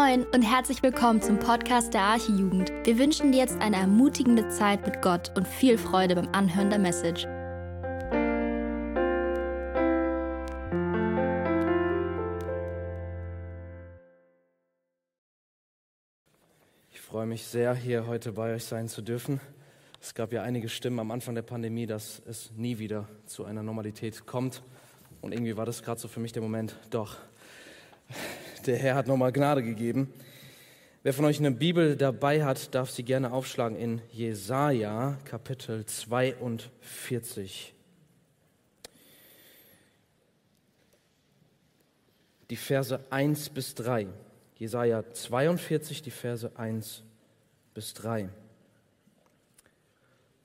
Moin und herzlich willkommen zum Podcast der Archijugend. Wir wünschen dir jetzt eine ermutigende Zeit mit Gott und viel Freude beim Anhören der Message. Ich freue mich sehr, hier heute bei euch sein zu dürfen. Es gab ja einige Stimmen am Anfang der Pandemie, dass es nie wieder zu einer Normalität kommt. Und irgendwie war das gerade so für mich der Moment, doch, der Herr hat nochmal Gnade gegeben. Wer von euch eine Bibel dabei hat, darf sie gerne aufschlagen in Jesaja Kapitel 42. Die Verse 1 bis 3. Jesaja 42, die Verse 1 bis 3.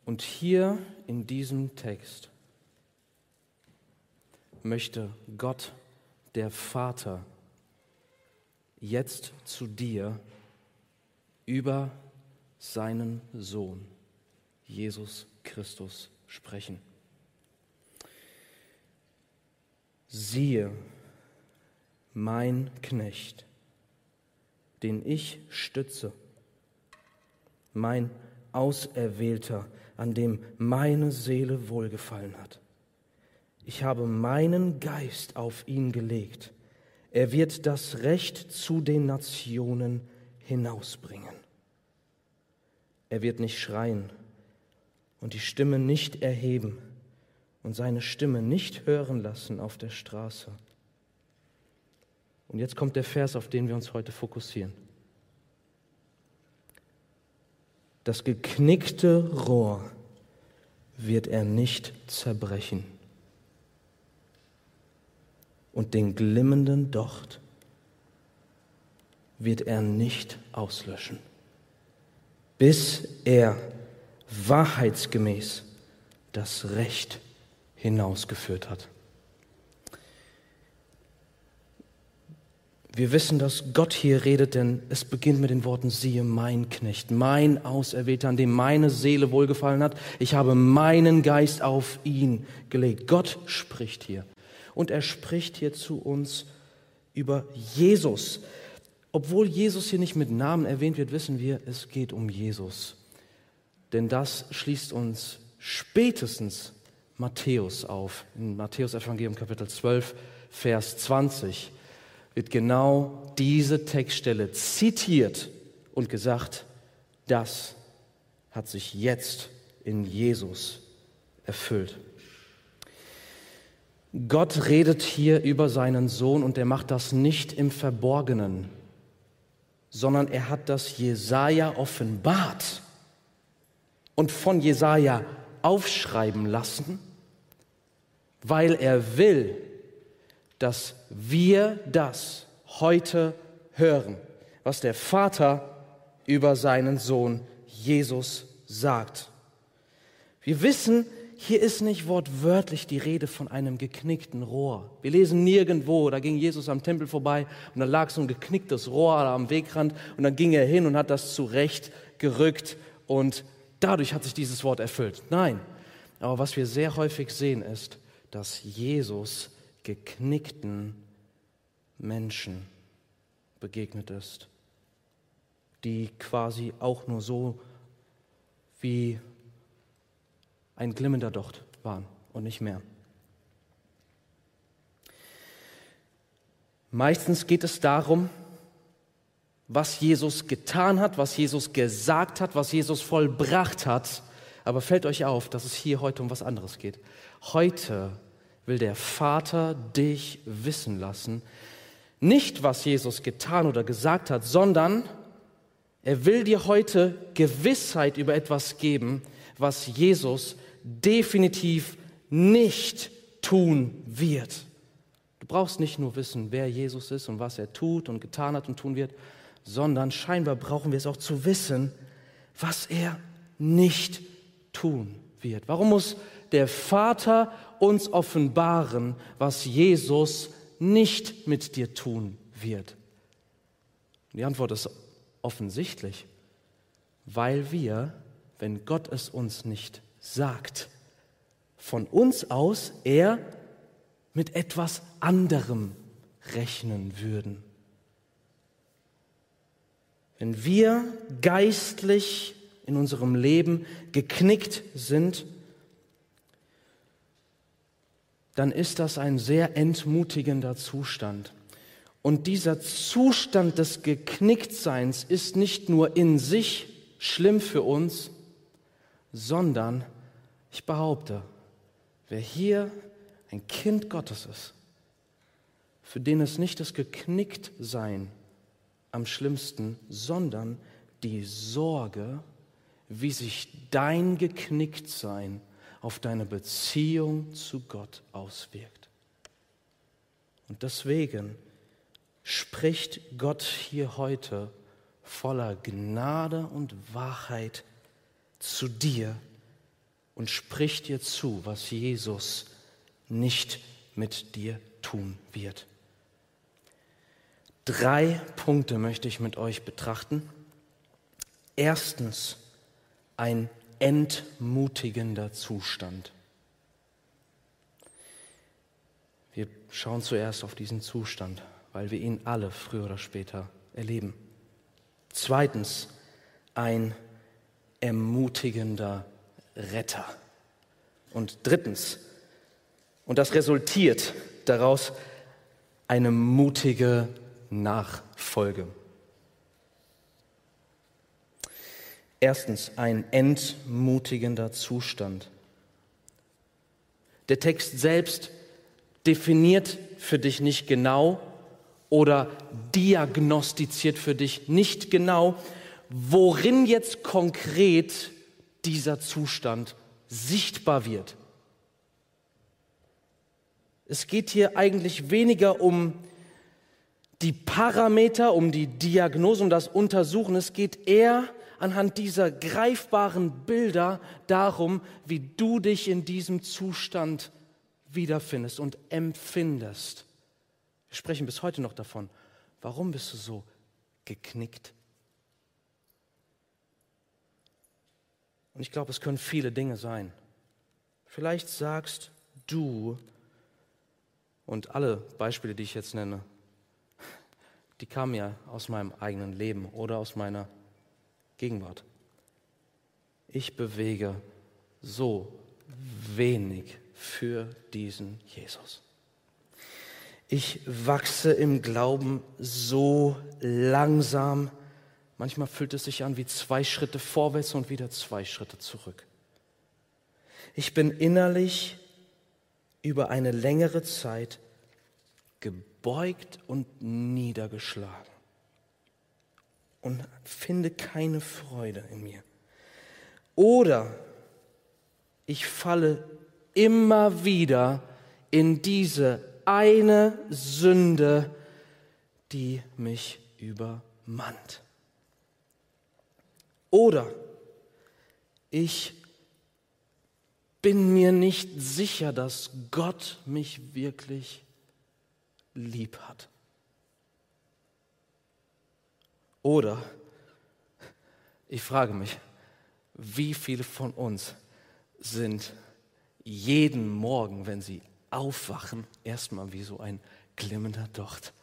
Und hier in diesem Text möchte Gott, der Vater, jetzt zu dir über seinen Sohn, Jesus Christus, sprechen. Siehe, mein Knecht, den ich stütze, mein Auserwählter, an dem meine Seele wohlgefallen hat. Ich habe meinen Geist auf ihn gelegt. Er wird das Recht zu den Nationen hinausbringen. Er wird nicht schreien und die Stimme nicht erheben und seine Stimme nicht hören lassen auf der Straße. Und jetzt kommt der Vers, auf den wir uns heute fokussieren. Das geknickte Rohr wird er nicht zerbrechen und den glimmenden Docht wird er nicht auslöschen, bis er wahrheitsgemäß das Recht hinausgeführt hat. Wir wissen, dass Gott hier redet, denn es beginnt mit den Worten, siehe mein Knecht, mein Auserwählter, an dem meine Seele wohlgefallen hat. Ich habe meinen Geist auf ihn gelegt. Gott spricht hier. Und er spricht hier zu uns über Jesus. Obwohl Jesus hier nicht mit Namen erwähnt wird, wissen wir, es geht um Jesus. Denn das schließt uns spätestens Matthäus auf. In Matthäus Evangelium Kapitel 12, Vers 20 wird genau diese Textstelle zitiert und gesagt, das hat sich jetzt in Jesus erfüllt. Gott redet hier über seinen Sohn und er macht das nicht im Verborgenen, sondern er hat das Jesaja offenbart und von Jesaja aufschreiben lassen, weil er will, dass wir das heute hören, was der Vater über seinen Sohn Jesus sagt. Wir wissen, hier ist nicht wortwörtlich die Rede von einem geknickten Rohr. Wir lesen nirgendwo, da ging Jesus am Tempel vorbei und da lag so ein geknicktes Rohr am Wegrand und dann ging er hin und hat das zurecht gerückt und dadurch hat sich dieses Wort erfüllt. Nein, aber was wir sehr häufig sehen ist, dass Jesus geknickten Menschen begegnet ist, die quasi auch nur so wie ein glimmender Docht waren und nicht mehr. Meistens geht es darum, was Jesus getan hat, was Jesus gesagt hat, was Jesus vollbracht hat. Aber fällt euch auf, dass es hier heute um was anderes geht. Heute will der Vater dich wissen lassen, nicht was Jesus getan oder gesagt hat, sondern er will dir heute Gewissheit über etwas geben, was Jesus definitiv nicht tun wird. Du brauchst nicht nur wissen, wer Jesus ist und was er tut und getan hat und tun wird, sondern scheinbar brauchen wir es auch zu wissen, was er nicht tun wird. Warum muss der Vater uns offenbaren, was Jesus nicht mit dir tun wird? Die Antwort ist offensichtlich, weil wir, wenn Gott es uns nicht sagt, von uns aus eher mit etwas anderem rechnen würden. Wenn wir geistlich in unserem Leben geknickt sind, dann ist das ein sehr entmutigender Zustand. Und dieser Zustand des Geknicktseins ist nicht nur in sich schlimm für uns, sondern ich behaupte, wer hier ein Kind Gottes ist, für den es nicht das Geknicktsein am schlimmsten, sondern die Sorge, wie sich dein Geknicktsein auf deine Beziehung zu Gott auswirkt. Und deswegen spricht Gott hier heute voller Gnade und Wahrheit zu dir und spricht dir zu, was Jesus nicht mit dir tun wird. Drei Punkte möchte ich mit euch betrachten. Erstens ein entmutigender Zustand. Wir schauen zuerst auf diesen Zustand, weil wir ihn alle früher oder später erleben. Zweitens ein ermutigender Retter. Und drittens, und das resultiert daraus eine mutige Nachfolge. Erstens ein entmutigender Zustand. Der Text selbst definiert für dich nicht genau oder diagnostiziert für dich nicht genau, worin jetzt konkret dieser Zustand sichtbar wird. Es geht hier eigentlich weniger um die Parameter, um die Diagnose, um das Untersuchen. Es geht eher anhand dieser greifbaren Bilder darum, wie du dich in diesem Zustand wiederfindest und empfindest. Wir sprechen bis heute noch davon. Warum bist du so geknickt? Und ich glaube, es können viele Dinge sein. Vielleicht sagst du, und alle Beispiele, die ich jetzt nenne, die kamen ja aus meinem eigenen Leben oder aus meiner Gegenwart. Ich bewege so wenig für diesen Jesus. Ich wachse im Glauben so langsam. Manchmal fühlt es sich an wie zwei Schritte vorwärts und wieder zwei Schritte zurück. Ich bin innerlich über eine längere Zeit gebeugt und niedergeschlagen und finde keine Freude in mir. Oder ich falle immer wieder in diese eine Sünde, die mich übermannt. Oder ich bin mir nicht sicher, dass Gott mich wirklich lieb hat. Oder ich frage mich, wie viele von uns sind jeden Morgen, wenn sie aufwachen, erstmal wie so ein glimmender Docht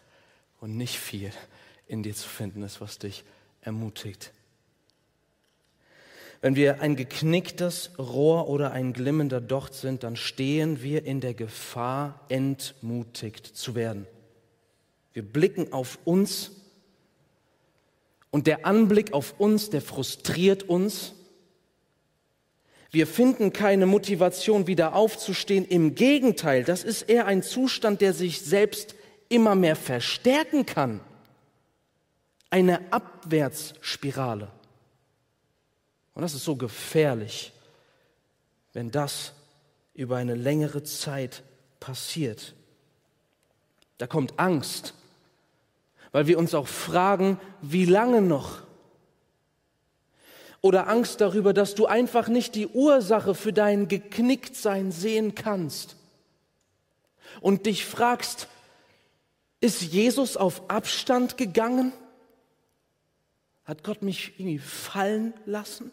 und nicht viel in dir zu finden ist, was dich ermutigt. Wenn wir ein geknicktes Rohr oder ein glimmender Docht sind, dann stehen wir in der Gefahr, entmutigt zu werden. Wir blicken auf uns und der Anblick auf uns, der frustriert uns. Wir finden keine Motivation, wieder aufzustehen. Im Gegenteil, das ist eher ein Zustand, der sich selbst immer mehr verstärken kann. Eine Abwärtsspirale. Und das ist so gefährlich, wenn das über eine längere Zeit passiert. Da kommt Angst, weil wir uns auch fragen, wie lange noch? Oder Angst darüber, dass du einfach nicht die Ursache für dein Geknicktsein sehen kannst und dich fragst, ist Jesus auf Abstand gegangen? Hat Gott mich irgendwie fallen lassen?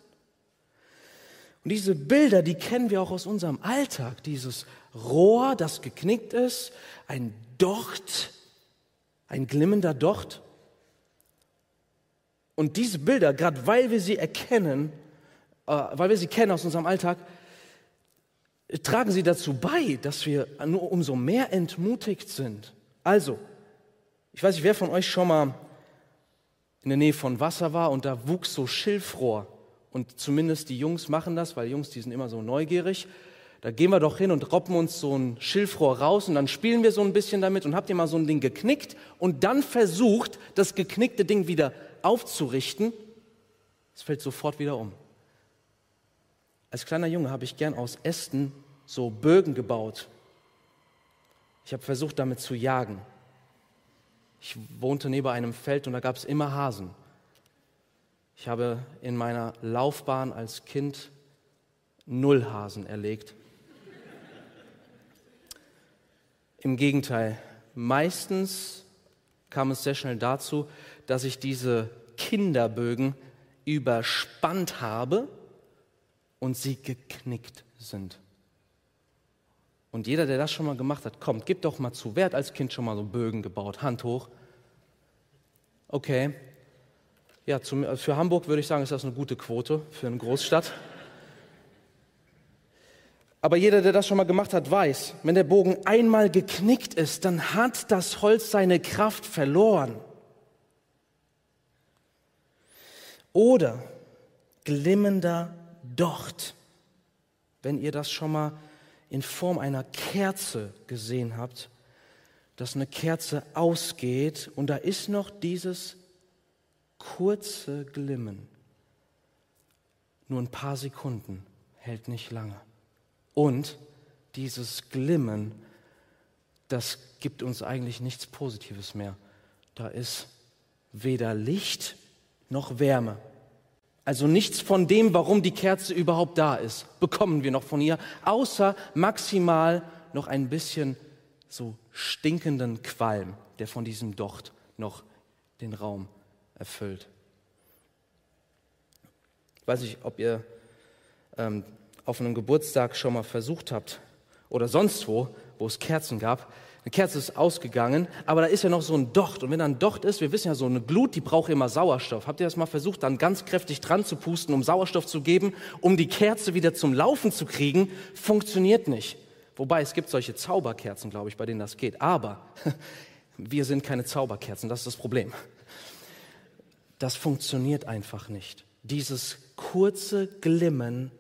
Und diese Bilder, die kennen wir auch aus unserem Alltag. Dieses Rohr, das geknickt ist, ein Docht, ein glimmender Docht. Und diese Bilder, gerade weil wir sie erkennen, äh, weil wir sie kennen aus unserem Alltag, tragen sie dazu bei, dass wir nur umso mehr entmutigt sind. Also, ich weiß nicht, wer von euch schon mal in der Nähe von Wasser war und da wuchs so Schilfrohr. Und zumindest die Jungs machen das, weil Jungs, die sind immer so neugierig. Da gehen wir doch hin und roppen uns so ein Schilfrohr raus und dann spielen wir so ein bisschen damit und habt ihr mal so ein Ding geknickt und dann versucht, das geknickte Ding wieder aufzurichten. Es fällt sofort wieder um. Als kleiner Junge habe ich gern aus Ästen so Bögen gebaut. Ich habe versucht, damit zu jagen. Ich wohnte neben einem Feld und da gab es immer Hasen. Ich habe in meiner Laufbahn als Kind null Hasen erlegt. Im Gegenteil, meistens kam es sehr schnell dazu, dass ich diese Kinderbögen überspannt habe und sie geknickt sind. Und jeder, der das schon mal gemacht hat, kommt, gib doch mal zu. Wer hat als Kind schon mal so Bögen gebaut? Hand hoch. Okay. Ja, zum, also für Hamburg würde ich sagen, ist das eine gute Quote für eine Großstadt. Aber jeder, der das schon mal gemacht hat, weiß, wenn der Bogen einmal geknickt ist, dann hat das Holz seine Kraft verloren. Oder glimmender Docht. Wenn ihr das schon mal in Form einer Kerze gesehen habt, dass eine Kerze ausgeht und da ist noch dieses kurze Glimmen. Nur ein paar Sekunden, hält nicht lange. Und dieses Glimmen, das gibt uns eigentlich nichts Positives mehr. Da ist weder Licht noch Wärme. Also nichts von dem, warum die Kerze überhaupt da ist, bekommen wir noch von ihr, außer maximal noch ein bisschen so stinkenden Qualm, der von diesem Docht noch den Raum erfüllt. Ich weiß nicht, ob ihr ähm, auf einem Geburtstag schon mal versucht habt oder sonst wo, wo es Kerzen gab, eine Kerze ist ausgegangen, aber da ist ja noch so ein Docht. Und wenn da ein Docht ist, wir wissen ja, so eine Glut, die braucht immer Sauerstoff. Habt ihr das mal versucht, dann ganz kräftig dran zu pusten, um Sauerstoff zu geben, um die Kerze wieder zum Laufen zu kriegen? Funktioniert nicht. Wobei es gibt solche Zauberkerzen, glaube ich, bei denen das geht. Aber wir sind keine Zauberkerzen, das ist das Problem. Das funktioniert einfach nicht. Dieses kurze Glimmen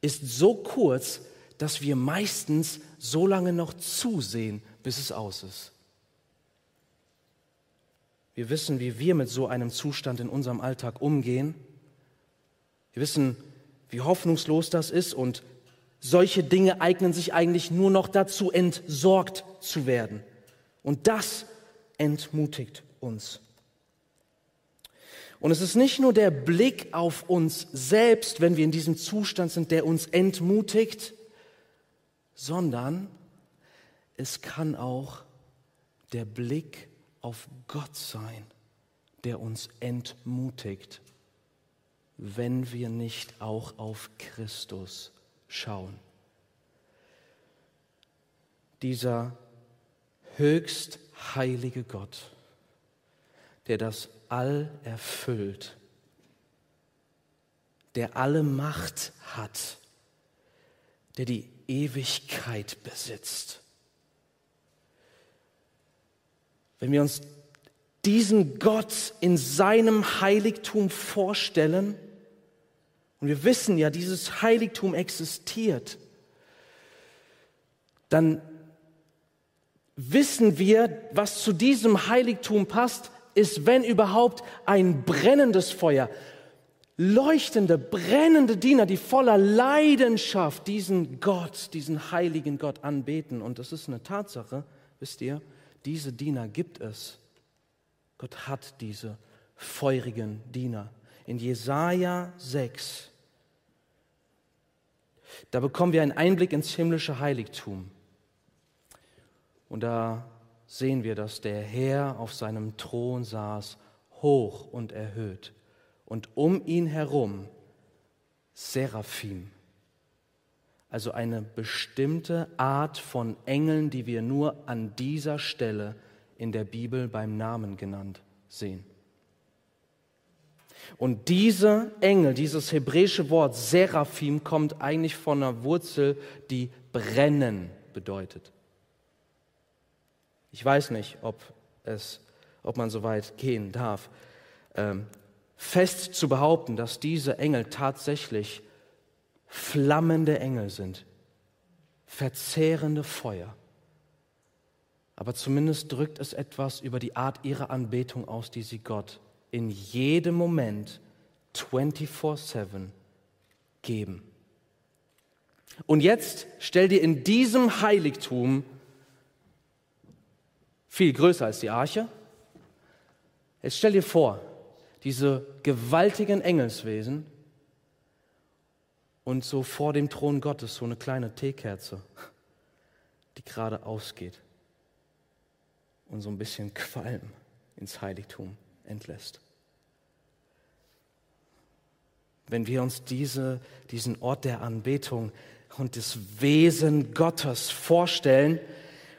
ist so kurz, dass wir meistens so lange noch zusehen, bis es aus ist. Wir wissen, wie wir mit so einem Zustand in unserem Alltag umgehen. Wir wissen, wie hoffnungslos das ist und solche Dinge eignen sich eigentlich nur noch dazu, entsorgt zu werden. Und das entmutigt uns. Und es ist nicht nur der Blick auf uns selbst, wenn wir in diesem Zustand sind, der uns entmutigt, sondern es kann auch der Blick auf Gott sein, der uns entmutigt, wenn wir nicht auch auf Christus schauen. Dieser höchst heilige Gott, der das All erfüllt, der alle Macht hat, der die Ewigkeit besitzt. Wenn wir uns diesen Gott in seinem Heiligtum vorstellen, und wir wissen ja, dieses Heiligtum existiert, dann wissen wir, was zu diesem Heiligtum passt, ist, wenn überhaupt, ein brennendes Feuer, leuchtende, brennende Diener, die voller Leidenschaft diesen Gott, diesen heiligen Gott anbeten. Und das ist eine Tatsache, wisst ihr, diese Diener gibt es. Gott hat diese feurigen Diener. In Jesaja 6, da bekommen wir einen Einblick ins himmlische Heiligtum. Und da sehen wir, dass der Herr auf seinem Thron saß, hoch und erhöht und um ihn herum Seraphim, also eine bestimmte Art von Engeln, die wir nur an dieser Stelle in der Bibel beim Namen genannt sehen. Und dieser Engel, dieses hebräische Wort Seraphim, kommt eigentlich von einer Wurzel, die brennen bedeutet. Ich weiß nicht, ob, es, ob man so weit gehen darf, ähm, fest zu behaupten, dass diese Engel tatsächlich flammende Engel sind, verzehrende Feuer. Aber zumindest drückt es etwas über die Art ihrer Anbetung aus, die sie Gott in jedem Moment 24/7 geben. Und jetzt stell dir in diesem Heiligtum, viel größer als die Arche, jetzt stell dir vor, diese gewaltigen Engelswesen und so vor dem Thron Gottes so eine kleine Teekerze, die gerade ausgeht und so ein bisschen Qualm ins Heiligtum entlässt. Wenn wir uns diese, diesen Ort der Anbetung und des Wesen Gottes vorstellen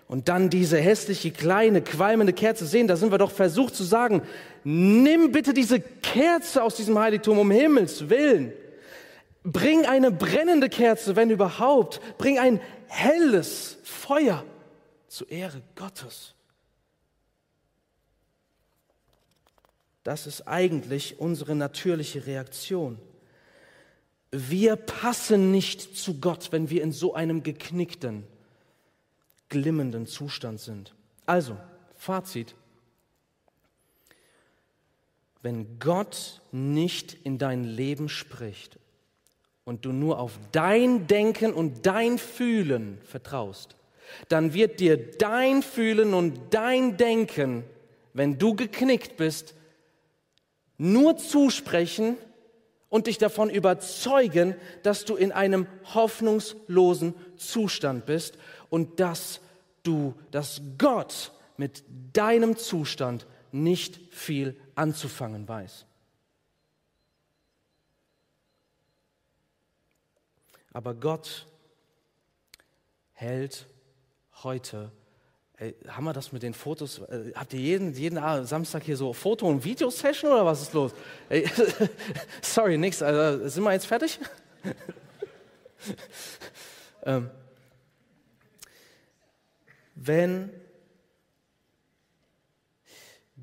und dann diese hässliche, kleine, qualmende Kerze sehen, da sind wir doch versucht zu sagen, nimm bitte diese Kerze aus diesem Heiligtum um Himmels willen. Bring eine brennende Kerze, wenn überhaupt. Bring ein helles Feuer zur Ehre Gottes. Das ist eigentlich unsere natürliche Reaktion. Wir passen nicht zu Gott, wenn wir in so einem geknickten, glimmenden Zustand sind. Also, Fazit. Wenn Gott nicht in dein Leben spricht und du nur auf dein Denken und dein Fühlen vertraust, dann wird dir dein Fühlen und dein Denken, wenn du geknickt bist, nur zusprechen und dich davon überzeugen, dass du in einem hoffnungslosen Zustand bist und dass du, dass Gott mit deinem Zustand nicht viel anzufangen weiß. Aber Gott hält heute Ey, haben wir das mit den Fotos? Äh, habt ihr jeden, jeden Samstag hier so Foto- und Videosession oder was ist los? Ey, sorry, nix. Also, sind wir jetzt fertig? ähm, wenn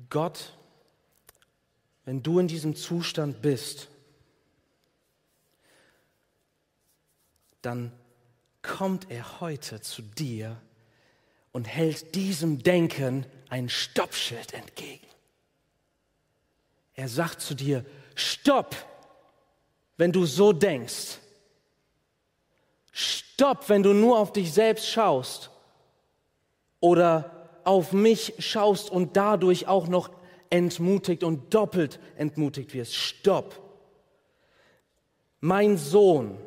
Gott, wenn du in diesem Zustand bist, dann kommt er heute zu dir und hält diesem Denken ein Stoppschild entgegen. Er sagt zu dir, stopp, wenn du so denkst. Stopp, wenn du nur auf dich selbst schaust oder auf mich schaust und dadurch auch noch entmutigt und doppelt entmutigt wirst. Stopp. Mein Sohn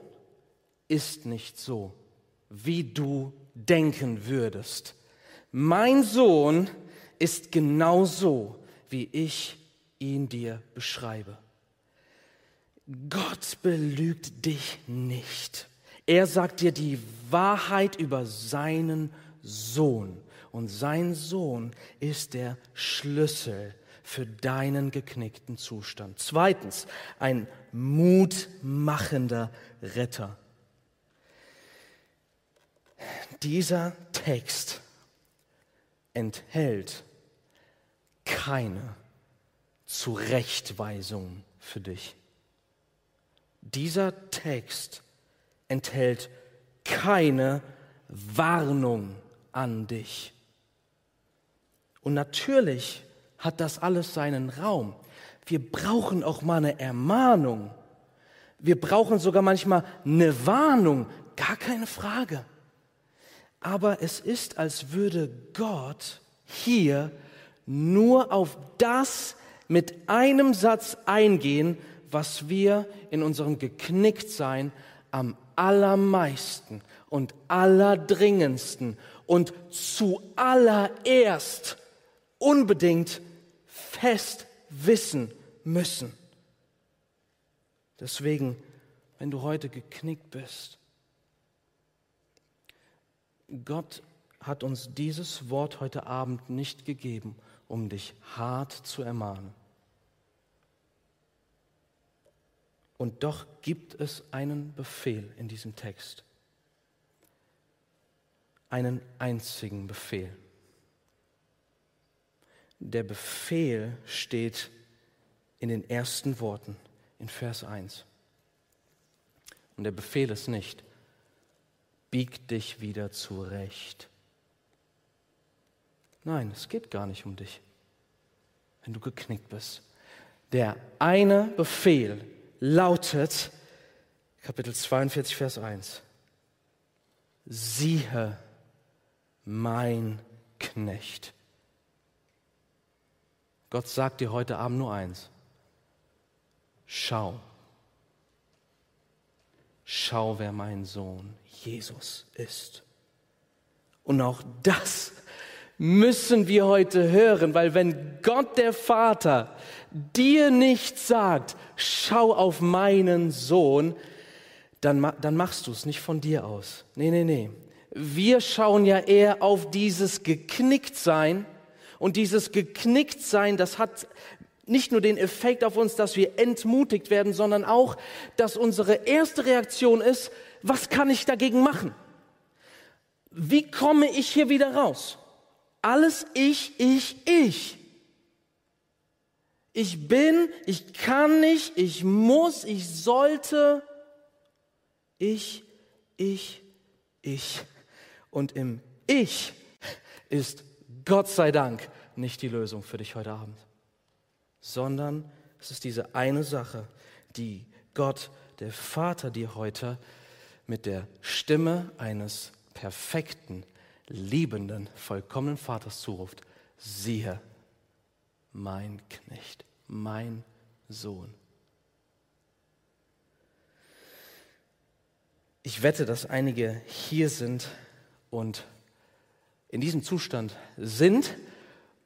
ist nicht so, wie du denken würdest. Mein Sohn ist genauso, wie ich ihn dir beschreibe. Gott belügt dich nicht. Er sagt dir die Wahrheit über seinen Sohn. Und sein Sohn ist der Schlüssel für deinen geknickten Zustand. Zweitens, ein mutmachender Retter. Dieser Text enthält keine Zurechtweisung für dich. Dieser Text enthält keine Warnung an dich. Und natürlich hat das alles seinen Raum. Wir brauchen auch mal eine Ermahnung. Wir brauchen sogar manchmal eine Warnung, gar keine Frage. Aber es ist, als würde Gott hier nur auf das mit einem Satz eingehen, was wir in unserem Geknicktsein am allermeisten und allerdringendsten und zuallererst unbedingt fest wissen müssen. Deswegen, wenn du heute geknickt bist, Gott hat uns dieses Wort heute Abend nicht gegeben, um dich hart zu ermahnen. Und doch gibt es einen Befehl in diesem Text. Einen einzigen Befehl. Der Befehl steht in den ersten Worten in Vers 1. Und der Befehl ist nicht, bieg dich wieder zurecht. Nein, es geht gar nicht um dich, wenn du geknickt bist. Der eine Befehl lautet, Kapitel 42, Vers 1, siehe mein Knecht. Gott sagt dir heute Abend nur eins, schau, schau, wer mein Sohn Jesus ist. Und auch das müssen wir heute hören, weil wenn Gott der Vater dir nicht sagt, schau auf meinen Sohn, dann, dann machst du es nicht von dir aus. Nee, nee, nee. Wir schauen ja eher auf dieses Geknicktsein und dieses Geknicktsein, das hat nicht nur den Effekt auf uns, dass wir entmutigt werden, sondern auch, dass unsere erste Reaktion ist, was kann ich dagegen machen? Wie komme ich hier wieder raus? Alles ich, ich, ich. Ich bin, ich kann nicht, ich muss, ich sollte. Ich, ich, ich. Und im Ich ist Gott sei Dank nicht die Lösung für dich heute Abend, sondern es ist diese eine Sache, die Gott, der Vater, dir heute mit der Stimme eines perfekten, liebenden, vollkommenen Vaters zuruft, siehe, mein Knecht, mein Sohn. Ich wette, dass einige hier sind und in diesem Zustand sind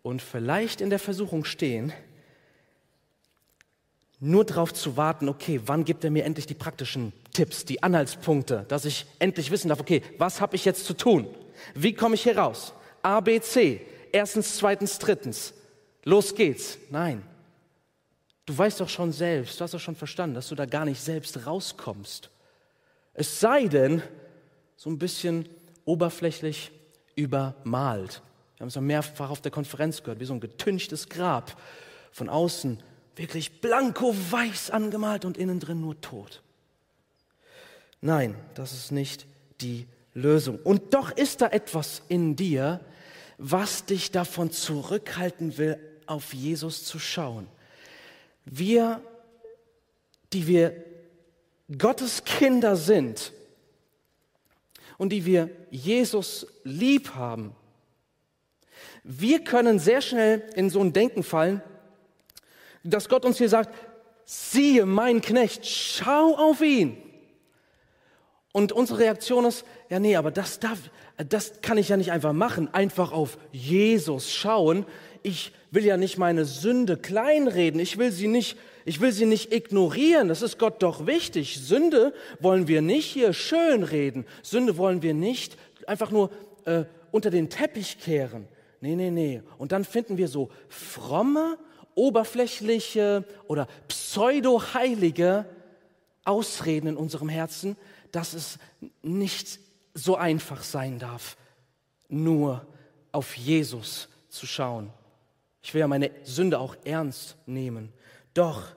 und vielleicht in der Versuchung stehen, nur darauf zu warten, okay, wann gibt er mir endlich die praktischen Tipps, die Anhaltspunkte, dass ich endlich wissen darf, okay, was habe ich jetzt zu tun? Wie komme ich hier raus? A, B, C. Erstens, zweitens, drittens. Los geht's. Nein. Du weißt doch schon selbst, du hast doch schon verstanden, dass du da gar nicht selbst rauskommst. Es sei denn, so ein bisschen oberflächlich übermalt. Wir haben es mehrfach auf der Konferenz gehört, wie so ein getünchtes Grab. Von außen wirklich blanko weiß angemalt und innen drin nur tot. Nein, das ist nicht die Lösung. Und doch ist da etwas in dir, was dich davon zurückhalten will, auf Jesus zu schauen. Wir, die wir Gottes Kinder sind und die wir Jesus lieb haben, wir können sehr schnell in so ein Denken fallen, dass Gott uns hier sagt, siehe mein Knecht, schau auf ihn. Und unsere Reaktion ist, ja, nee, aber das darf, das kann ich ja nicht einfach machen, einfach auf Jesus schauen. Ich will ja nicht meine Sünde kleinreden. Ich will sie nicht, ich will sie nicht ignorieren. Das ist Gott doch wichtig. Sünde wollen wir nicht hier schön reden. Sünde wollen wir nicht einfach nur äh, unter den Teppich kehren. Nee, nee, nee. Und dann finden wir so fromme, oberflächliche oder pseudo-heilige Ausreden in unserem Herzen, dass es nicht so einfach sein darf, nur auf Jesus zu schauen. Ich will ja meine Sünde auch ernst nehmen. Doch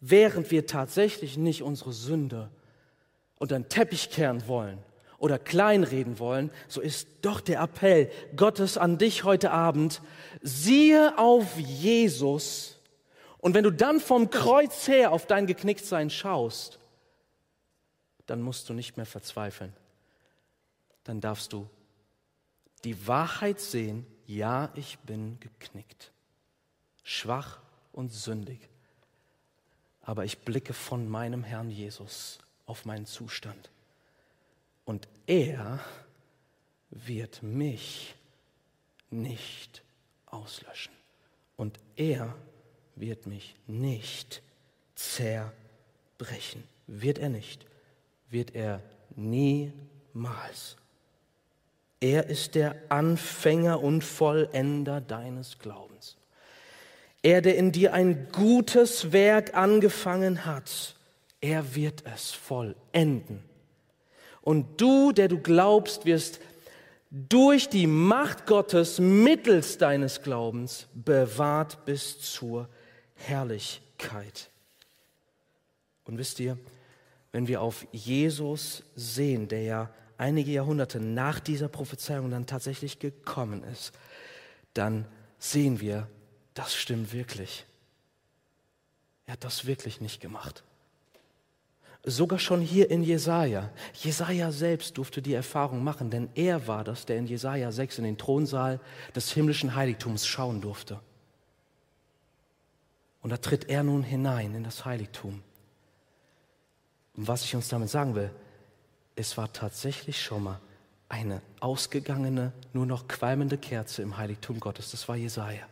während wir tatsächlich nicht unsere Sünde unter den Teppich kehren wollen oder kleinreden wollen, so ist doch der Appell Gottes an dich heute Abend, siehe auf Jesus. Und wenn du dann vom Kreuz her auf dein Geknicktsein schaust, dann musst du nicht mehr verzweifeln. Dann darfst du die Wahrheit sehen, ja, ich bin geknickt, schwach und sündig. Aber ich blicke von meinem Herrn Jesus auf meinen Zustand. Und er wird mich nicht auslöschen. Und er wird mich nicht zerbrechen. Wird er nicht wird er niemals. Er ist der Anfänger und Vollender deines Glaubens. Er, der in dir ein gutes Werk angefangen hat, Er wird es vollenden. Und du, der du glaubst, wirst durch die Macht Gottes mittels deines Glaubens bewahrt bis zur Herrlichkeit. Und wisst ihr, wenn wir auf Jesus sehen, der ja einige Jahrhunderte nach dieser Prophezeiung dann tatsächlich gekommen ist, dann sehen wir, das stimmt wirklich. Er hat das wirklich nicht gemacht. Sogar schon hier in Jesaja. Jesaja selbst durfte die Erfahrung machen, denn er war das, der in Jesaja 6 in den Thronsaal des himmlischen Heiligtums schauen durfte. Und da tritt er nun hinein in das Heiligtum. Und was ich uns damit sagen will, es war tatsächlich schon mal eine ausgegangene, nur noch qualmende Kerze im Heiligtum Gottes. Das war Jesaja.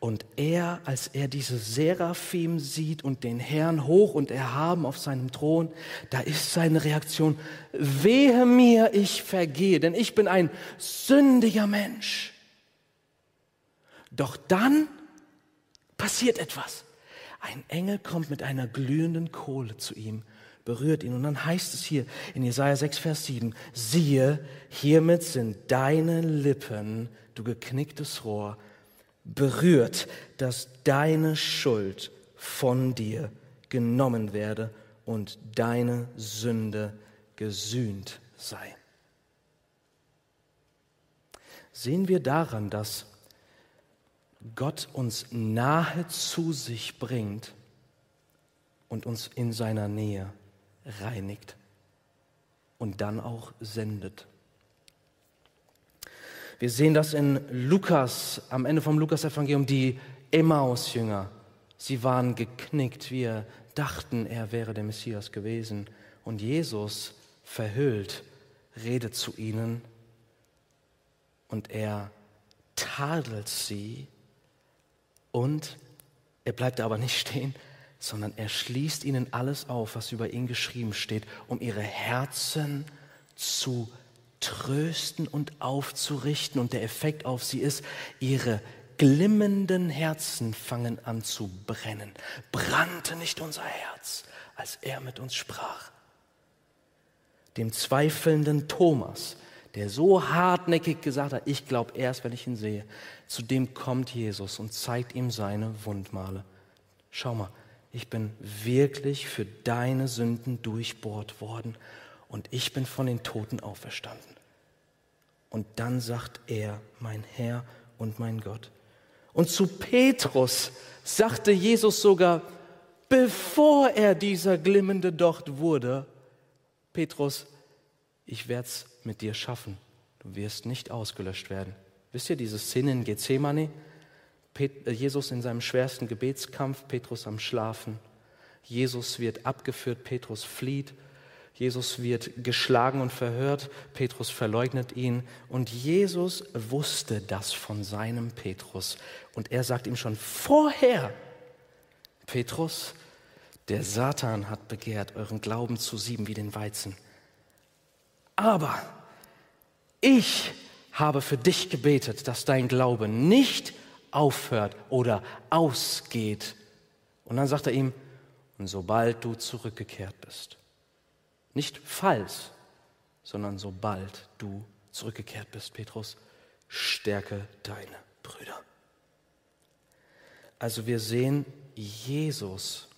Und er, als er diese Seraphim sieht und den Herrn hoch und erhaben auf seinem Thron, da ist seine Reaktion, wehe mir, ich vergehe, denn ich bin ein sündiger Mensch. Doch dann passiert etwas. Ein Engel kommt mit einer glühenden Kohle zu ihm, berührt ihn. Und dann heißt es hier in Jesaja 6, Vers 7, siehe, hiermit sind deine Lippen, du geknicktes Rohr, berührt, dass deine Schuld von dir genommen werde und deine Sünde gesühnt sei. Sehen wir daran, dass Gott uns nahe zu sich bringt und uns in seiner Nähe reinigt und dann auch sendet. Wir sehen das in Lukas, am Ende vom Lukas-Evangelium, die Emmaus-Jünger. Sie waren geknickt, wir dachten, er wäre der Messias gewesen. Und Jesus, verhüllt, redet zu ihnen und er tadelt sie und er bleibt aber nicht stehen, sondern er schließt ihnen alles auf, was über ihn geschrieben steht, um ihre Herzen zu trösten und aufzurichten. Und der Effekt auf sie ist, ihre glimmenden Herzen fangen an zu brennen. Brannte nicht unser Herz, als er mit uns sprach. Dem zweifelnden Thomas, der so hartnäckig gesagt hat, ich glaube erst, wenn ich ihn sehe, zu dem kommt Jesus und zeigt ihm seine Wundmale. Schau mal, ich bin wirklich für deine Sünden durchbohrt worden und ich bin von den Toten auferstanden. Und dann sagt er, mein Herr und mein Gott. Und zu Petrus sagte Jesus sogar, bevor er dieser glimmende Docht wurde, Petrus, ich werde es mit dir schaffen. Du wirst nicht ausgelöscht werden. Wisst ihr diese Szene in Gethsemane? Pet Jesus in seinem schwersten Gebetskampf, Petrus am Schlafen. Jesus wird abgeführt, Petrus flieht Jesus wird geschlagen und verhört, Petrus verleugnet ihn und Jesus wusste das von seinem Petrus und er sagt ihm schon vorher, Petrus, der Satan hat begehrt, euren Glauben zu sieben wie den Weizen. Aber ich habe für dich gebetet, dass dein Glaube nicht aufhört oder ausgeht. Und dann sagt er ihm, und sobald du zurückgekehrt bist, nicht falls, sondern sobald du zurückgekehrt bist, Petrus, stärke deine Brüder. Also wir sehen, Jesus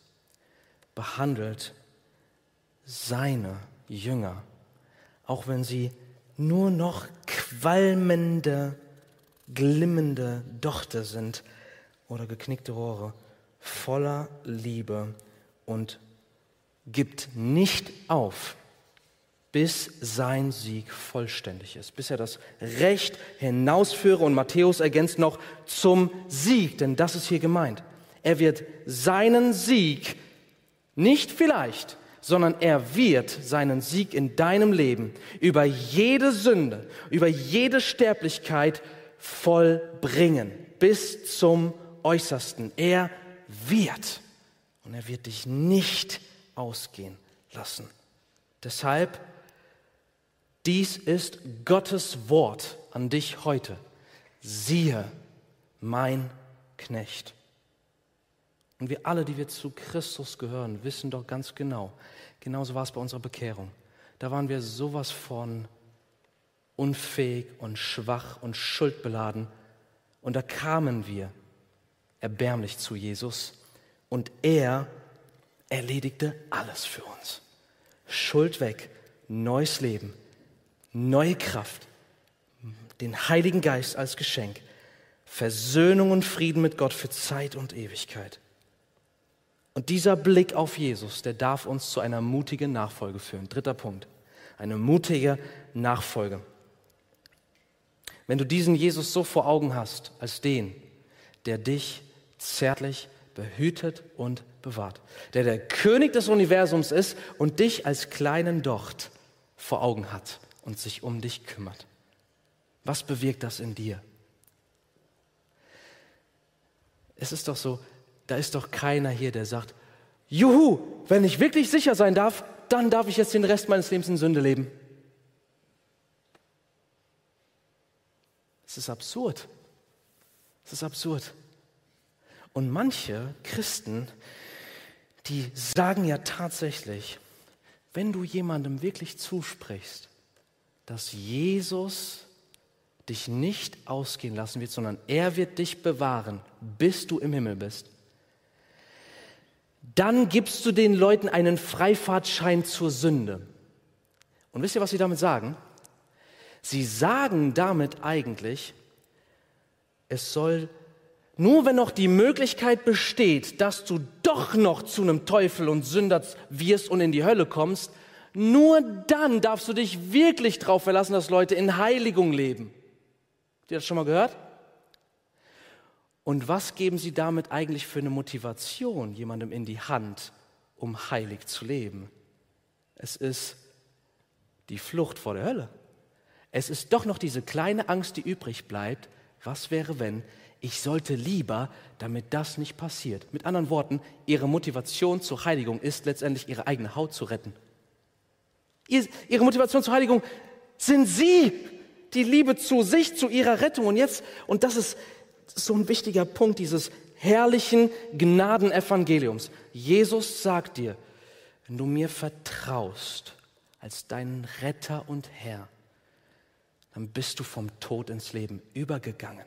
behandelt seine Jünger, auch wenn sie nur noch qualmende, glimmende Dochte sind oder geknickte Rohre, voller Liebe und gibt nicht auf, bis sein Sieg vollständig ist, bis er das Recht hinausführe. Und Matthäus ergänzt noch zum Sieg, denn das ist hier gemeint. Er wird seinen Sieg nicht vielleicht, sondern er wird seinen Sieg in deinem Leben über jede Sünde, über jede Sterblichkeit vollbringen, bis zum Äußersten. Er wird. Und er wird dich nicht ausgehen lassen. Deshalb, dies ist Gottes Wort an dich heute. Siehe, mein Knecht. Und wir alle, die wir zu Christus gehören, wissen doch ganz genau, genauso war es bei unserer Bekehrung. Da waren wir sowas von unfähig und schwach und schuldbeladen. Und da kamen wir erbärmlich zu Jesus und er erledigte alles für uns. Schuld weg, neues Leben, neue Kraft, den Heiligen Geist als Geschenk, Versöhnung und Frieden mit Gott für Zeit und Ewigkeit. Und dieser Blick auf Jesus, der darf uns zu einer mutigen Nachfolge führen. Dritter Punkt. Eine mutige Nachfolge. Wenn du diesen Jesus so vor Augen hast, als den, der dich zärtlich behütet und bewahrt, der der König des Universums ist und dich als kleinen Docht vor Augen hat und sich um dich kümmert. Was bewirkt das in dir? Es ist doch so, da ist doch keiner hier, der sagt, Juhu, wenn ich wirklich sicher sein darf, dann darf ich jetzt den Rest meines Lebens in Sünde leben. Es ist absurd. Es ist absurd. Und manche Christen, die sagen ja tatsächlich, wenn du jemandem wirklich zusprichst, dass Jesus dich nicht ausgehen lassen wird, sondern er wird dich bewahren, bis du im Himmel bist, dann gibst du den Leuten einen Freifahrtschein zur Sünde. Und wisst ihr, was sie damit sagen? Sie sagen damit eigentlich, es soll nur wenn noch die Möglichkeit besteht, dass du doch noch zu einem Teufel und Sünder wirst und in die Hölle kommst, nur dann darfst du dich wirklich darauf verlassen, dass Leute in Heiligung leben. Habt ihr das schon mal gehört? Und was geben sie damit eigentlich für eine Motivation jemandem in die Hand, um heilig zu leben? Es ist die Flucht vor der Hölle. Es ist doch noch diese kleine Angst, die übrig bleibt. Was wäre, wenn ich sollte lieber, damit das nicht passiert? Mit anderen Worten, ihre Motivation zur Heiligung ist letztendlich ihre eigene Haut zu retten. Ihre Motivation zur Heiligung sind sie, die Liebe zu sich, zu ihrer Rettung. Und jetzt, und das ist so ein wichtiger Punkt dieses herrlichen Gnadenevangeliums. Jesus sagt dir, wenn du mir vertraust als deinen Retter und Herr, dann bist du vom Tod ins Leben übergegangen.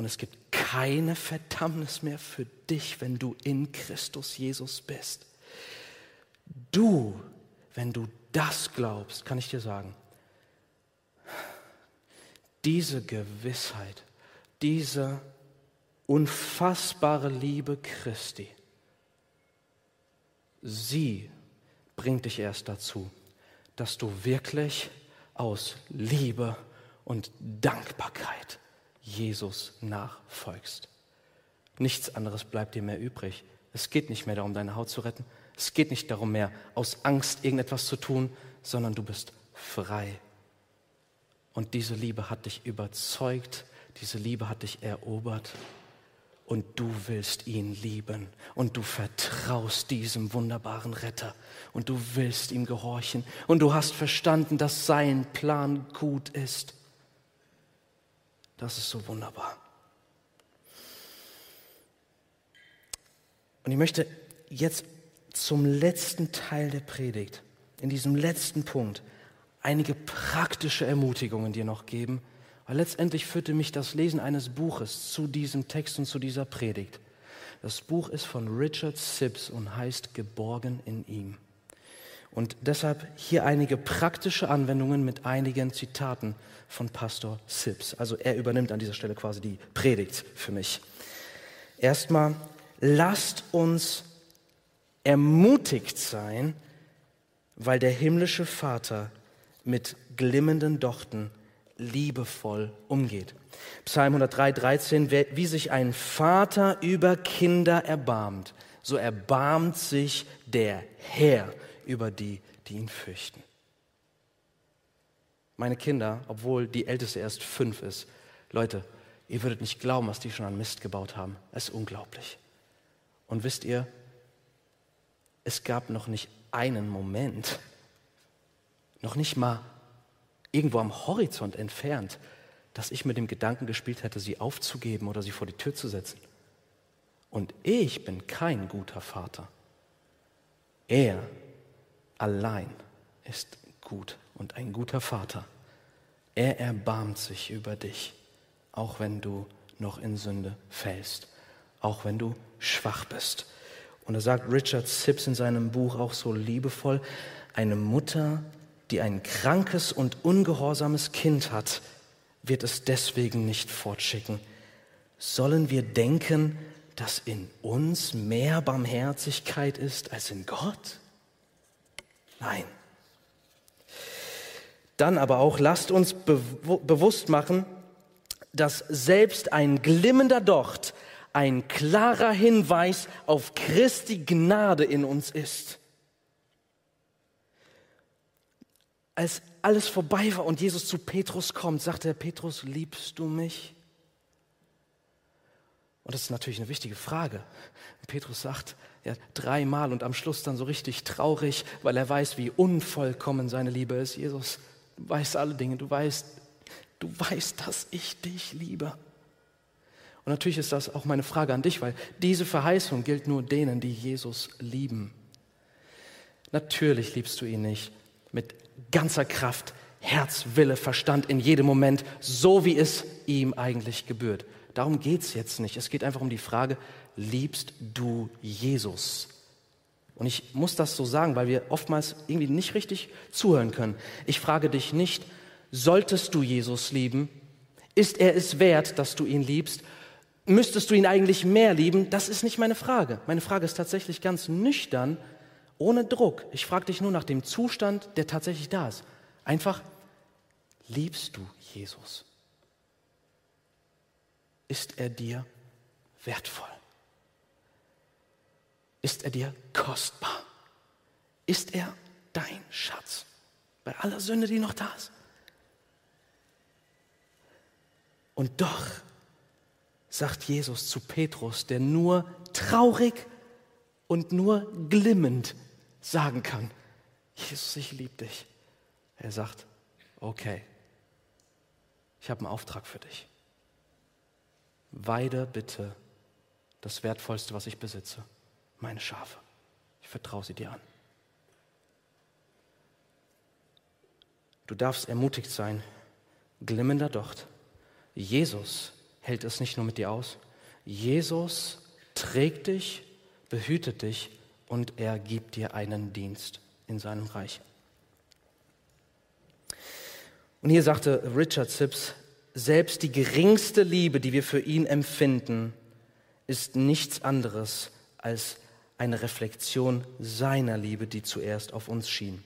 Und es gibt keine Verdammnis mehr für dich, wenn du in Christus Jesus bist. Du, wenn du das glaubst, kann ich dir sagen, diese Gewissheit, diese unfassbare Liebe Christi, sie bringt dich erst dazu, dass du wirklich aus Liebe und Dankbarkeit Jesus nachfolgst. Nichts anderes bleibt dir mehr übrig. Es geht nicht mehr darum, deine Haut zu retten. Es geht nicht darum mehr, aus Angst irgendetwas zu tun, sondern du bist frei. Und diese Liebe hat dich überzeugt, diese Liebe hat dich erobert und du willst ihn lieben und du vertraust diesem wunderbaren Retter und du willst ihm gehorchen und du hast verstanden, dass sein Plan gut ist. Das ist so wunderbar. Und ich möchte jetzt zum letzten Teil der Predigt, in diesem letzten Punkt, einige praktische Ermutigungen dir noch geben, weil letztendlich führte mich das Lesen eines Buches zu diesem Text und zu dieser Predigt. Das Buch ist von Richard Sibbs und heißt Geborgen in ihm. Und deshalb hier einige praktische Anwendungen mit einigen Zitaten von Pastor Sibbs. Also er übernimmt an dieser Stelle quasi die Predigt für mich. Erstmal, lasst uns ermutigt sein, weil der himmlische Vater mit glimmenden Dochten liebevoll umgeht. Psalm 103, 13, wie sich ein Vater über Kinder erbarmt, so erbarmt sich der Herr über die, die ihn fürchten. Meine Kinder, obwohl die älteste erst fünf ist, Leute, ihr würdet nicht glauben, was die schon an Mist gebaut haben. Es ist unglaublich. Und wisst ihr, es gab noch nicht einen Moment, noch nicht mal irgendwo am Horizont entfernt, dass ich mit dem Gedanken gespielt hätte, sie aufzugeben oder sie vor die Tür zu setzen. Und ich bin kein guter Vater. Er allein ist gut und ein guter Vater. Er erbarmt sich über dich, auch wenn du noch in Sünde fällst, auch wenn du schwach bist. Und da sagt Richard Sips in seinem Buch auch so liebevoll, eine Mutter, die ein krankes und ungehorsames Kind hat, wird es deswegen nicht fortschicken. Sollen wir denken, dass in uns mehr Barmherzigkeit ist als in Gott? Nein. Dann aber auch lasst uns be bewusst machen, dass selbst ein glimmender Docht ein klarer Hinweis auf Christi Gnade in uns ist. Als alles vorbei war und Jesus zu Petrus kommt, sagt er, Petrus, liebst du mich? Und das ist natürlich eine wichtige Frage. Petrus sagt ja, dreimal und am Schluss dann so richtig traurig, weil er weiß, wie unvollkommen seine Liebe ist. Jesus, du weißt alle Dinge, du weißt, du weißt, dass ich dich liebe. Und natürlich ist das auch meine Frage an dich, weil diese Verheißung gilt nur denen, die Jesus lieben. Natürlich liebst du ihn nicht mit ganzer Kraft, Herz, Wille, Verstand in jedem Moment, so wie es ihm eigentlich gebührt. Darum geht es jetzt nicht. Es geht einfach um die Frage, liebst du Jesus? Und ich muss das so sagen, weil wir oftmals irgendwie nicht richtig zuhören können. Ich frage dich nicht, solltest du Jesus lieben? Ist er es wert, dass du ihn liebst? Müsstest du ihn eigentlich mehr lieben? Das ist nicht meine Frage. Meine Frage ist tatsächlich ganz nüchtern, ohne Druck. Ich frage dich nur nach dem Zustand, der tatsächlich da ist. Einfach, liebst du Jesus? Ist er dir wertvoll? Ist er dir kostbar? Ist er dein Schatz? Bei aller Sünde, die noch da ist. Und doch sagt Jesus zu Petrus, der nur traurig und nur glimmend sagen kann, Jesus, ich liebe dich. Er sagt, okay, ich habe einen Auftrag für dich weide bitte das Wertvollste, was ich besitze, meine Schafe. Ich vertraue sie dir an. Du darfst ermutigt sein, glimmender Docht. Jesus hält es nicht nur mit dir aus. Jesus trägt dich, behütet dich und er gibt dir einen Dienst in seinem Reich. Und hier sagte Richard Sips, selbst die geringste Liebe, die wir für ihn empfinden, ist nichts anderes als eine Reflexion seiner Liebe, die zuerst auf uns schien.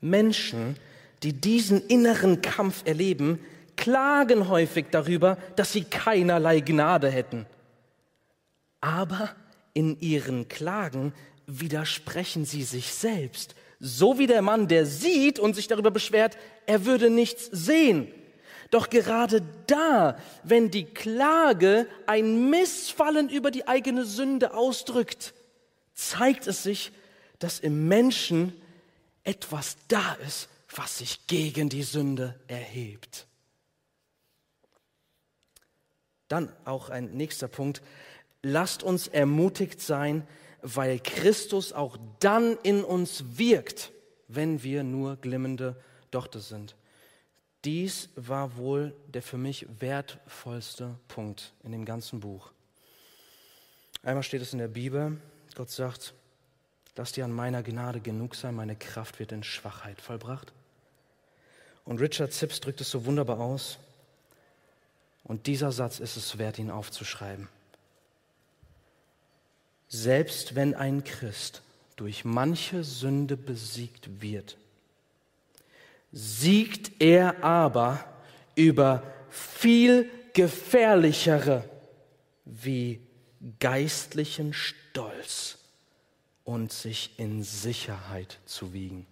Menschen, die diesen inneren Kampf erleben, klagen häufig darüber, dass sie keinerlei Gnade hätten. Aber in ihren Klagen widersprechen sie sich selbst, so wie der Mann, der sieht und sich darüber beschwert, er würde nichts sehen. Doch gerade da, wenn die Klage ein Missfallen über die eigene Sünde ausdrückt, zeigt es sich, dass im Menschen etwas da ist, was sich gegen die Sünde erhebt. Dann auch ein nächster Punkt. Lasst uns ermutigt sein, weil Christus auch dann in uns wirkt, wenn wir nur glimmende Dochte sind. Dies war wohl der für mich wertvollste Punkt in dem ganzen Buch. Einmal steht es in der Bibel, Gott sagt, lass dir an meiner Gnade genug sein, meine Kraft wird in Schwachheit vollbracht. Und Richard Sips drückt es so wunderbar aus. Und dieser Satz ist es wert, ihn aufzuschreiben. Selbst wenn ein Christ durch manche Sünde besiegt wird, siegt er aber über viel gefährlichere wie geistlichen Stolz und sich in Sicherheit zu wiegen.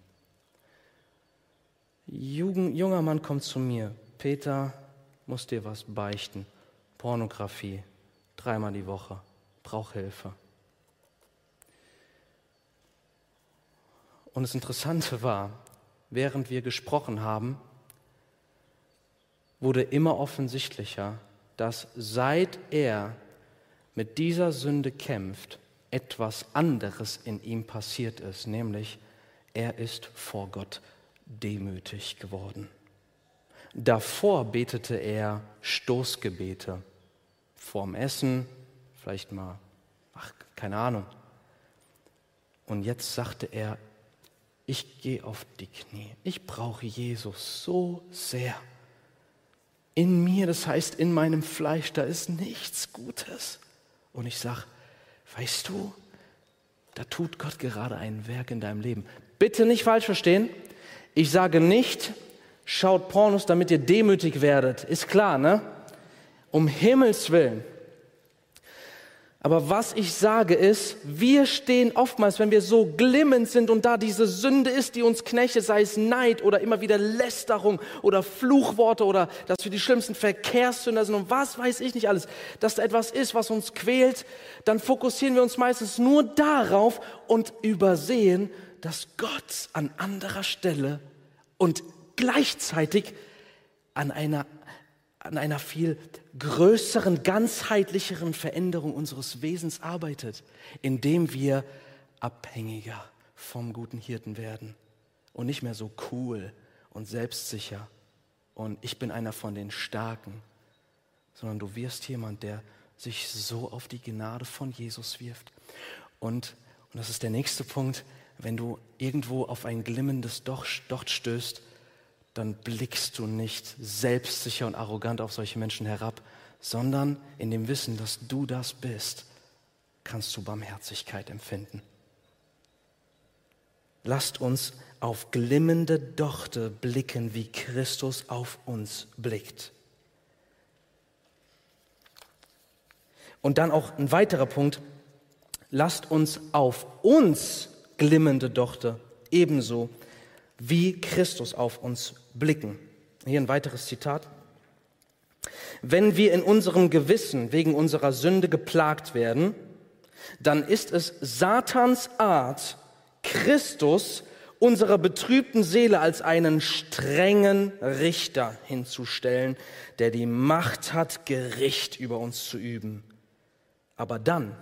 Jugend, junger Mann kommt zu mir, Peter, muss dir was beichten. Pornografie, dreimal die Woche, brauch Hilfe. Und das Interessante war, während wir gesprochen haben, wurde immer offensichtlicher, dass seit er mit dieser Sünde kämpft, etwas anderes in ihm passiert ist, nämlich er ist vor Gott demütig geworden. Davor betete er Stoßgebete vorm Essen, vielleicht mal, ach, keine Ahnung. Und jetzt sagte er, ich gehe auf die Knie. Ich brauche Jesus so sehr. In mir, das heißt in meinem Fleisch, da ist nichts Gutes. Und ich sage, weißt du, da tut Gott gerade ein Werk in deinem Leben. Bitte nicht falsch verstehen. Ich sage nicht, schaut Pornos, damit ihr demütig werdet. Ist klar, ne? Um Himmels Willen. Aber was ich sage ist, wir stehen oftmals, wenn wir so glimmend sind und da diese Sünde ist, die uns knechtet, sei es Neid oder immer wieder Lästerung oder Fluchworte oder dass wir die schlimmsten Verkehrssünder sind und was weiß ich nicht alles, dass da etwas ist, was uns quält, dann fokussieren wir uns meistens nur darauf und übersehen, dass Gott an anderer Stelle und gleichzeitig an einer an einer viel größeren, ganzheitlicheren Veränderung unseres Wesens arbeitet, indem wir abhängiger vom guten Hirten werden und nicht mehr so cool und selbstsicher und ich bin einer von den Starken, sondern du wirst jemand, der sich so auf die Gnade von Jesus wirft. Und, und das ist der nächste Punkt, wenn du irgendwo auf ein glimmendes Docht stößt, dann blickst du nicht selbstsicher und arrogant auf solche Menschen herab, sondern in dem Wissen, dass du das bist, kannst du Barmherzigkeit empfinden. Lasst uns auf glimmende Dochte blicken, wie Christus auf uns blickt. Und dann auch ein weiterer Punkt, lasst uns auf uns glimmende Dochte ebenso wie Christus auf uns blicken. Hier ein weiteres Zitat. Wenn wir in unserem Gewissen wegen unserer Sünde geplagt werden, dann ist es Satans Art, Christus unserer betrübten Seele als einen strengen Richter hinzustellen, der die Macht hat, Gericht über uns zu üben. Aber dann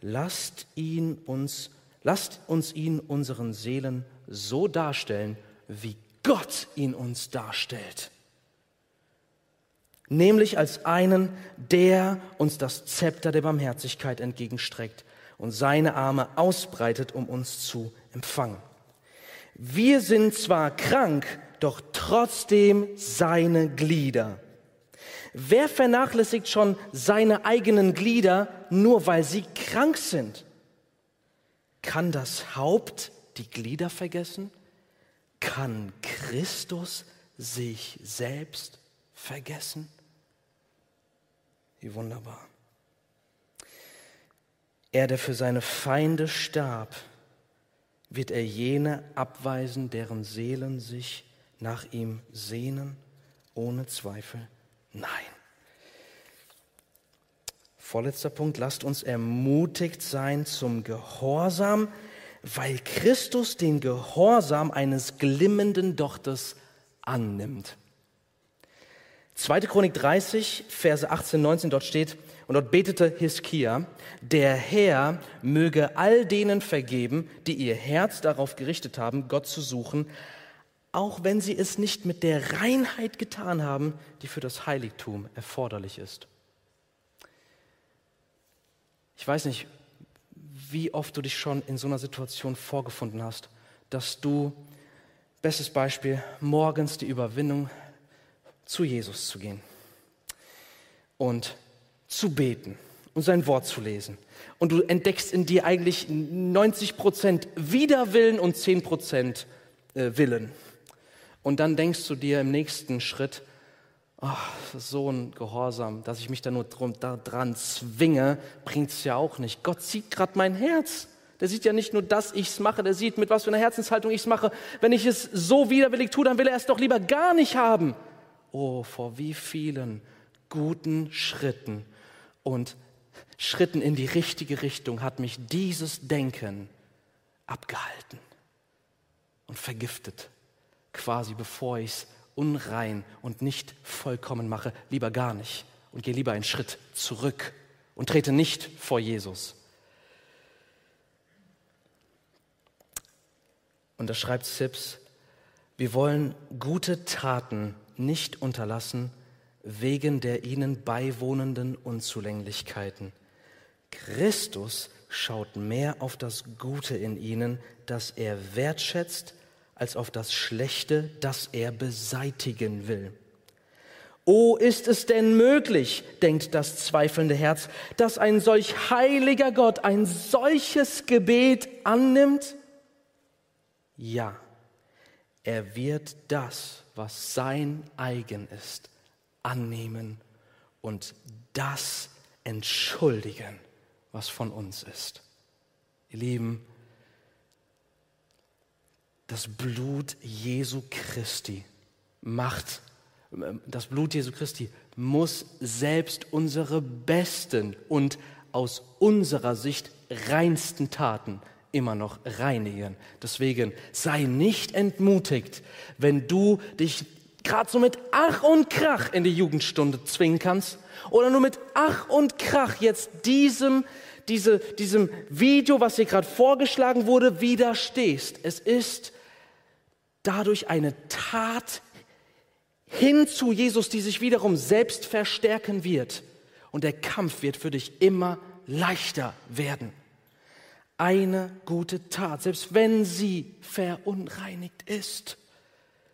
lasst ihn uns, lasst uns ihn unseren Seelen so darstellen, wie Gott ihn uns darstellt. Nämlich als einen, der uns das Zepter der Barmherzigkeit entgegenstreckt und seine Arme ausbreitet, um uns zu empfangen. Wir sind zwar krank, doch trotzdem seine Glieder. Wer vernachlässigt schon seine eigenen Glieder, nur weil sie krank sind? Kann das Haupt die Glieder vergessen? Kann Christus sich selbst vergessen? Wie wunderbar. Er, der für seine Feinde starb, wird er jene abweisen, deren Seelen sich nach ihm sehnen? Ohne Zweifel nein. Vorletzter Punkt, lasst uns ermutigt sein zum Gehorsam weil Christus den Gehorsam eines glimmenden Dochters annimmt. 2. Chronik 30, Verse 18, 19, dort steht, und dort betete Hiskia, der Herr möge all denen vergeben, die ihr Herz darauf gerichtet haben, Gott zu suchen, auch wenn sie es nicht mit der Reinheit getan haben, die für das Heiligtum erforderlich ist. Ich weiß nicht, wie oft du dich schon in so einer Situation vorgefunden hast, dass du, bestes Beispiel, morgens die Überwindung, zu Jesus zu gehen und zu beten und sein Wort zu lesen. Und du entdeckst in dir eigentlich 90 Prozent Widerwillen und 10 Prozent äh, Willen. Und dann denkst du dir im nächsten Schritt, oh, so ein Gehorsam, dass ich mich da nur drum, da dran zwinge, bringt es ja auch nicht. Gott sieht gerade mein Herz. Der sieht ja nicht nur, dass ich es mache, der sieht, mit was für einer Herzenshaltung ich es mache. Wenn ich es so widerwillig tue, dann will er es doch lieber gar nicht haben. Oh, vor wie vielen guten Schritten und Schritten in die richtige Richtung hat mich dieses Denken abgehalten und vergiftet, quasi bevor ich es unrein und nicht vollkommen mache, lieber gar nicht und gehe lieber einen Schritt zurück und trete nicht vor Jesus. Und da schreibt Sips, wir wollen gute Taten nicht unterlassen wegen der ihnen beiwohnenden Unzulänglichkeiten. Christus schaut mehr auf das Gute in ihnen, das er wertschätzt, als auf das Schlechte, das er beseitigen will. O ist es denn möglich, denkt das zweifelnde Herz, dass ein solch heiliger Gott ein solches Gebet annimmt? Ja, er wird das, was sein eigen ist, annehmen und das entschuldigen, was von uns ist. Ihr Lieben, das Blut Jesu Christi macht das Blut Jesu Christi muss selbst unsere besten und aus unserer Sicht reinsten Taten immer noch reinigen. Deswegen sei nicht entmutigt, wenn du dich gerade so mit Ach und Krach in die Jugendstunde zwingen kannst oder nur mit Ach und Krach jetzt diesem, diese, diesem Video, was dir gerade vorgeschlagen wurde, widerstehst. Es ist dadurch eine Tat hin zu Jesus, die sich wiederum selbst verstärken wird. Und der Kampf wird für dich immer leichter werden. Eine gute Tat, selbst wenn sie verunreinigt ist,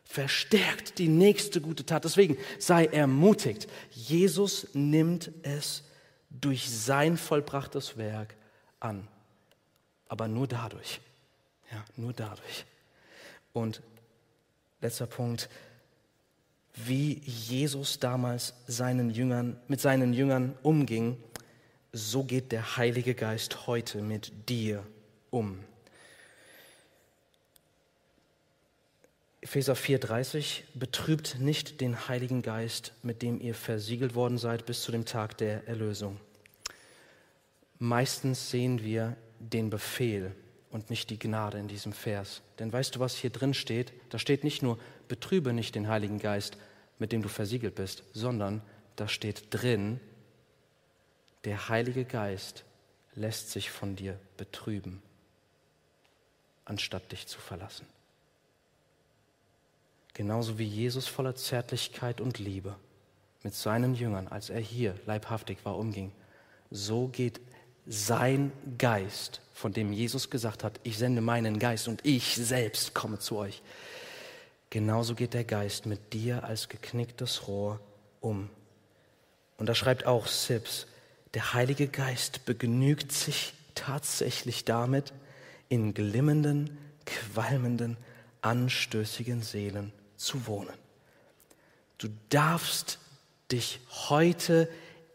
verstärkt die nächste gute Tat. Deswegen sei ermutigt. Jesus nimmt es durch sein vollbrachtes Werk an. Aber nur dadurch. Ja, nur dadurch. Und letzter Punkt, wie Jesus damals seinen Jüngern, mit seinen Jüngern umging, so geht der Heilige Geist heute mit dir um. Epheser 4:30 betrübt nicht den Heiligen Geist, mit dem ihr versiegelt worden seid bis zu dem Tag der Erlösung. Meistens sehen wir den Befehl und nicht die Gnade in diesem Vers. Denn weißt du, was hier drin steht? Da steht nicht nur, betrübe nicht den Heiligen Geist, mit dem du versiegelt bist, sondern da steht drin, der Heilige Geist lässt sich von dir betrüben, anstatt dich zu verlassen. Genauso wie Jesus voller Zärtlichkeit und Liebe mit seinen Jüngern, als er hier leibhaftig war, umging, so geht sein Geist, von dem Jesus gesagt hat, ich sende meinen Geist und ich selbst komme zu euch. Genauso geht der Geist mit dir als geknicktes Rohr um. Und da schreibt auch Sips, der Heilige Geist begnügt sich tatsächlich damit, in glimmenden, qualmenden, anstößigen Seelen zu wohnen. Du darfst dich heute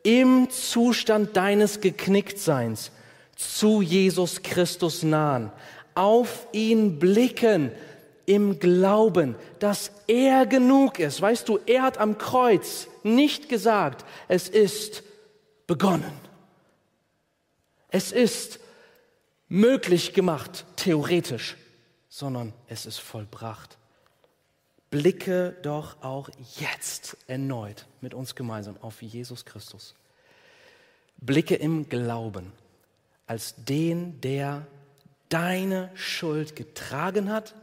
im Zustand deines Geknicktseins zu Jesus Christus nahen, auf ihn blicken, im Glauben, dass er genug ist. Weißt du, er hat am Kreuz nicht gesagt, es ist begonnen. Es ist möglich gemacht, theoretisch, sondern es ist vollbracht. Blicke doch auch jetzt erneut mit uns gemeinsam auf Jesus Christus. Blicke im Glauben als den, der deine Schuld getragen hat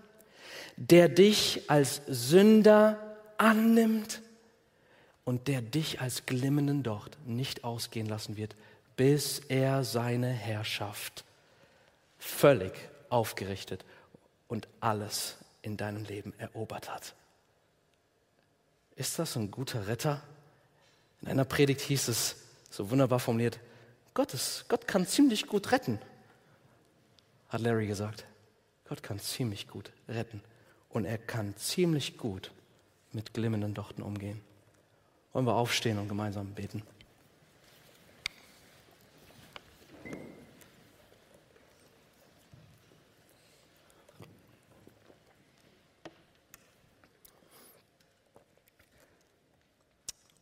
der dich als Sünder annimmt und der dich als glimmenden Docht nicht ausgehen lassen wird, bis er seine Herrschaft völlig aufgerichtet und alles in deinem Leben erobert hat. Ist das ein guter Retter? In einer Predigt hieß es so wunderbar formuliert, Gott, ist, Gott kann ziemlich gut retten, hat Larry gesagt. Gott kann ziemlich gut retten und er kann ziemlich gut mit glimmenden Dochten umgehen. Wollen wir aufstehen und gemeinsam beten?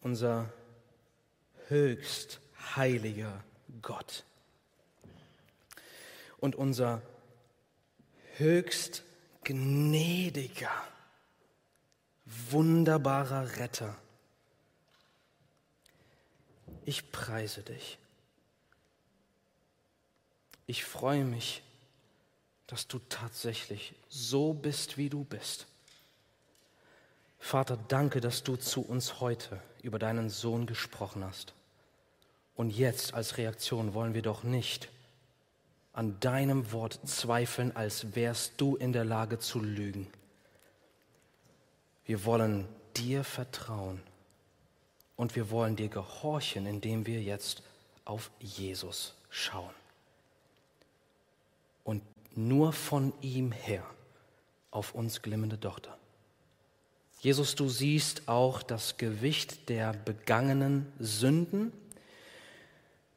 Unser höchst heiliger Gott und unser höchst gnädiger, wunderbarer Retter. Ich preise dich Ich freue mich, dass du tatsächlich so bist, wie du bist. Vater, danke, dass du zu uns heute über deinen Sohn gesprochen hast. Und jetzt als Reaktion wollen wir doch nicht an deinem Wort zweifeln, als wärst du in der Lage zu lügen. Wir wollen dir vertrauen und wir wollen dir gehorchen, indem wir jetzt auf Jesus schauen. Und nur von ihm her auf uns glimmende Tochter. Jesus, du siehst auch das Gewicht der begangenen Sünden,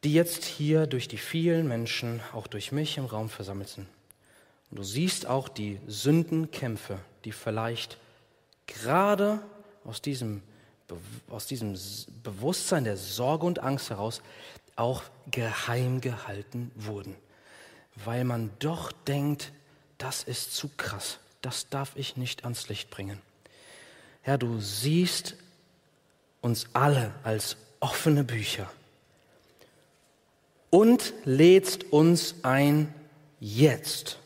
die jetzt hier durch die vielen Menschen, auch durch mich im Raum versammelt sind. Und du siehst auch die Sündenkämpfe, die vielleicht gerade aus diesem, aus diesem Bewusstsein der Sorge und Angst heraus auch geheim gehalten wurden weil man doch denkt, das ist zu krass, das darf ich nicht ans Licht bringen. Herr, du siehst uns alle als offene Bücher und lädst uns ein, jetzt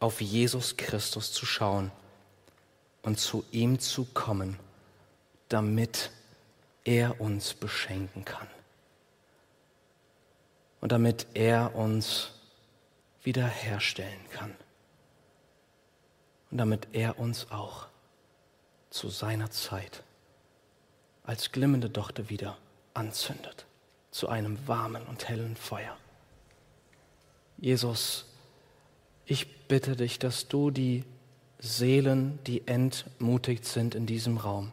auf Jesus Christus zu schauen und zu ihm zu kommen, damit er uns beschenken kann und damit er uns wiederherstellen kann. Und damit er uns auch zu seiner Zeit als glimmende Dochte wieder anzündet, zu einem warmen und hellen Feuer. Jesus, ich bitte dich, dass du die Seelen, die entmutigt sind in diesem Raum,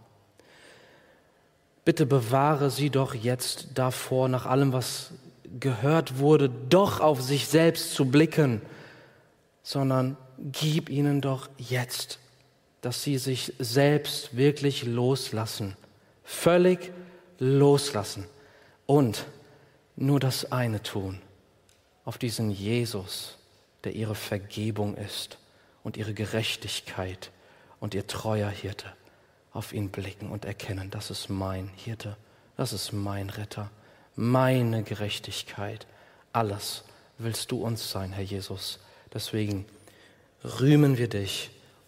bitte bewahre sie doch jetzt davor, nach allem, was gehört wurde, doch auf sich selbst zu blicken, sondern gib ihnen doch jetzt, dass sie sich selbst wirklich loslassen, völlig loslassen und nur das eine tun, auf diesen Jesus, der ihre Vergebung ist und ihre Gerechtigkeit und ihr treuer Hirte, auf ihn blicken und erkennen, das ist mein Hirte, das ist mein Retter meine Gerechtigkeit. Alles willst du uns sein, Herr Jesus. Deswegen rühmen wir dich